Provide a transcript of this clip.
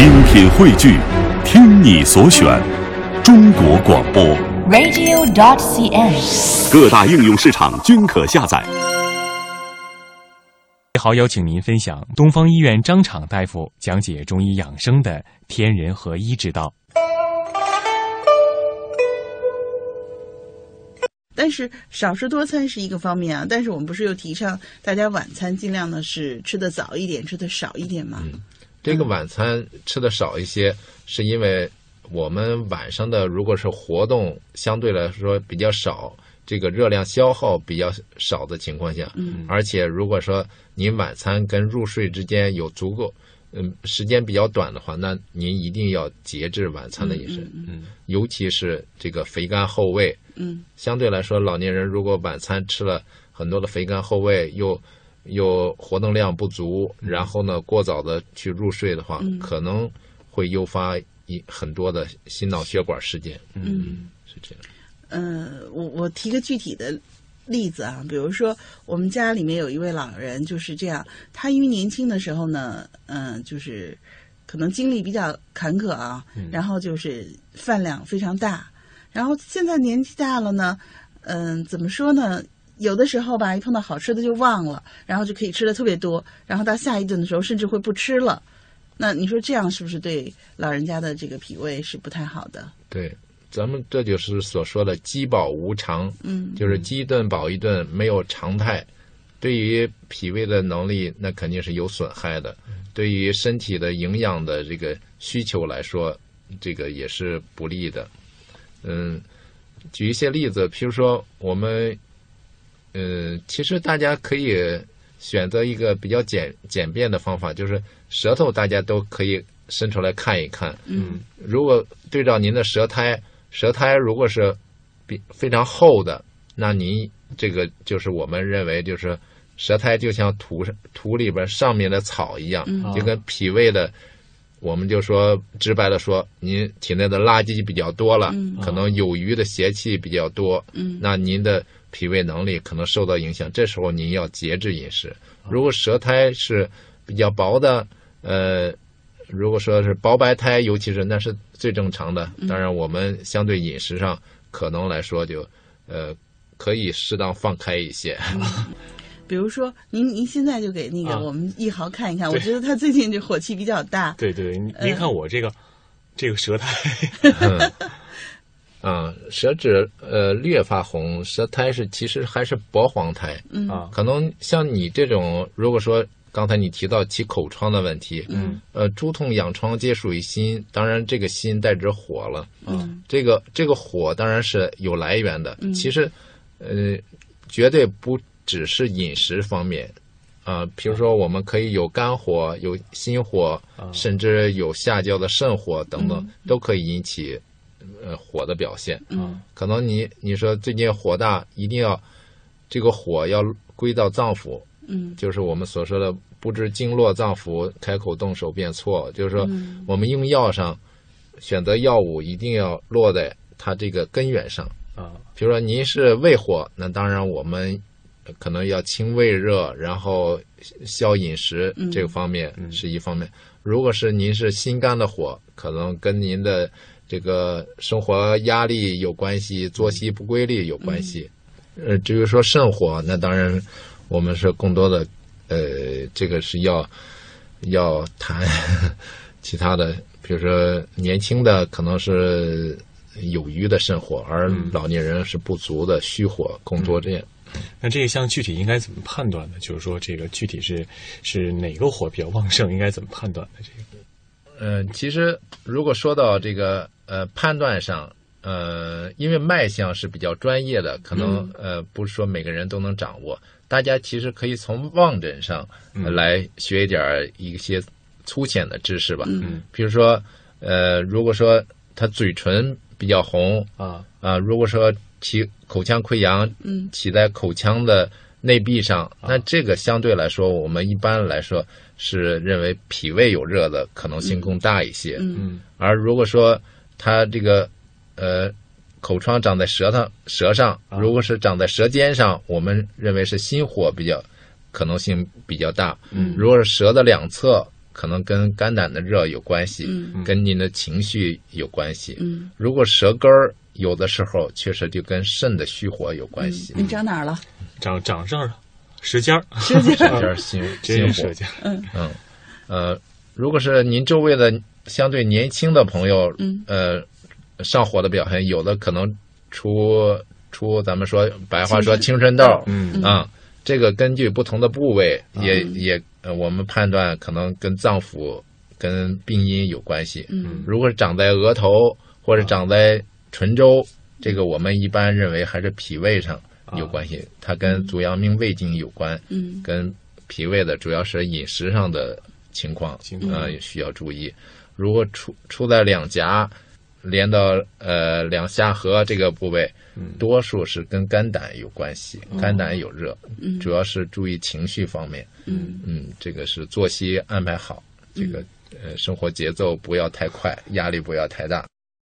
精品汇聚，听你所选，中国广播。radio.dot.cn，。各大应用市场均可下载。好，邀请您分享东方医院张敞大夫讲解中医养生的天人合一之道。但是少食多餐是一个方面啊，但是我们不是又提倡大家晚餐尽量呢是吃的早一点，吃的少一点吗？这个晚餐吃的少一些，是因为我们晚上的如果是活动相对来说比较少，这个热量消耗比较少的情况下，嗯，而且如果说您晚餐跟入睡之间有足够，嗯，时间比较短的话，那您一定要节制晚餐的饮食，嗯嗯。尤其是这个肥甘厚味，嗯。相对来说，老年人如果晚餐吃了很多的肥甘厚味，又又活动量不足，然后呢过早的去入睡的话，嗯可能会诱发一很多的心脑血管事件。嗯是这样。呃，我我提个具体的例子啊，比如说我们家里面有一位老人就是这样，他因为年轻的时候呢，嗯、就是可能经历比较坎坷啊，然后就是饭量非常大，然后现在年纪大了呢，嗯、怎么说呢？有的时候吧，一碰到好吃的就忘了，然后就可以吃的特别多，然后到下一顿的时候甚至会不吃了。那你说这样是不是对老人家的这个脾胃是不太好的？对，咱们这就是所说的饥饱无常，嗯，就是饥一顿饱一顿，没有常态，对于脾胃的能力那肯定是有损害的，对于身体的营养的这个需求来说，这个也是不利的。嗯，举一些例子，譬如说我们，嗯，其实大家可以选择一个比较简简便的方法，就是舌头大家都可以伸出来看一看，嗯。如果对照您的舌苔，舌苔如果是比非常厚的，那您这个就是我们认为就是舌苔就像土土里边上面的草一样，嗯。就跟脾胃的，我们就说直白的说，您体内的垃圾比较多了，嗯。可能有余的邪气比较多，嗯。那您的脾胃能力可能受到影响，这时候您要节制饮食。如果舌苔是比较薄的，呃，如果说是薄白苔，尤其是那是最正常的。当然，我们相对饮食上可能来说就，呃，可以适当放开一些。比如说，您您现在就给那个啊我们一豪看一看，对我觉得他最近这火气比较大。对对，您您看我这个、这个舌苔，嗯，啊，舌质呃略发红，舌苔是其实还是薄黄苔。嗯啊，可能像你这种，如果说刚才你提到起口疮的问题，嗯呃，诸痛痒疮皆属于心，当然这个心代指火了。嗯这个这个火当然是有来源的，嗯其实呃，绝对不只是饮食方面。啊、比如说，我们可以有肝火、有心火，啊甚至有下焦的肾火等等，嗯都可以引起呃火的表现。嗯可能你你说最近火大，一定要这个火要归到脏腑，嗯就是我们所说的不知经络脏腑，开口动手便错。就是说，嗯我们用药上选择药物一定要落在它这个根源上。啊比如说您是胃火，那当然我们可能要清胃热，然后消饮食嗯这个方面嗯是一方面。如果是您是心肝的火，可能跟您的这个生活压力有关系，作息不规律有关系。呃，至于说肾火，那当然我们是更多的，呃，这个是要要谈 其他的，比如说年轻的可能是有余的肾火，而老年人是不足的虚火更多这样。那这一项具体应该怎么判断呢？就是说这个具体是是哪个火比较旺盛，应该怎么判断的？这个嗯，其实如果说到这个呃判断上，呃，因为脉象是比较专业的，可能、呃不是说每个人都能掌握。大家其实可以从望诊上、呃来学一点儿一些粗浅的知识吧。嗯比如说，呃，如果说他嘴唇比较红啊啊、如果说起口腔溃疡嗯起在口腔的内壁上，那这个相对来说，我们一般来说是认为脾胃有热的可能性更大一些。嗯。嗯。而如果说他这个呃口疮长在舌头舌上，啊。如果是长在舌尖上，我们认为是心火比较可能性比较大。嗯。如果是舌的两侧，可能跟肝胆的热有关系，嗯。跟您的情绪有关系。嗯。如果舌根儿有的时候确实就跟肾的虚火有关系，你长哪儿了？长长这儿了舌尖儿，舌尖心心火真是舌。尖儿。嗯，呃，如果是您周围的相对年轻的朋友，嗯。呃，上火的表现，有的可能出出咱们说白话说青春痘，嗯。啊，这个根据不同的部位，也嗯。也呃，我们判断可能跟脏腑、跟病因有关系。嗯。如果是长在额头或者长在唇周，这个我们一般认为还是脾胃上有关系，它跟足阳明胃经有关，嗯跟脾胃的主要是饮食上的情况情况呃需要注意。如果出出在两颊，连到呃两下颌这个部位，嗯多数是跟肝胆有关系，肝胆有热，嗯主要是注意情绪方面。嗯嗯，这个是作息安排好，这个呃生活节奏不要太快，压力不要太大。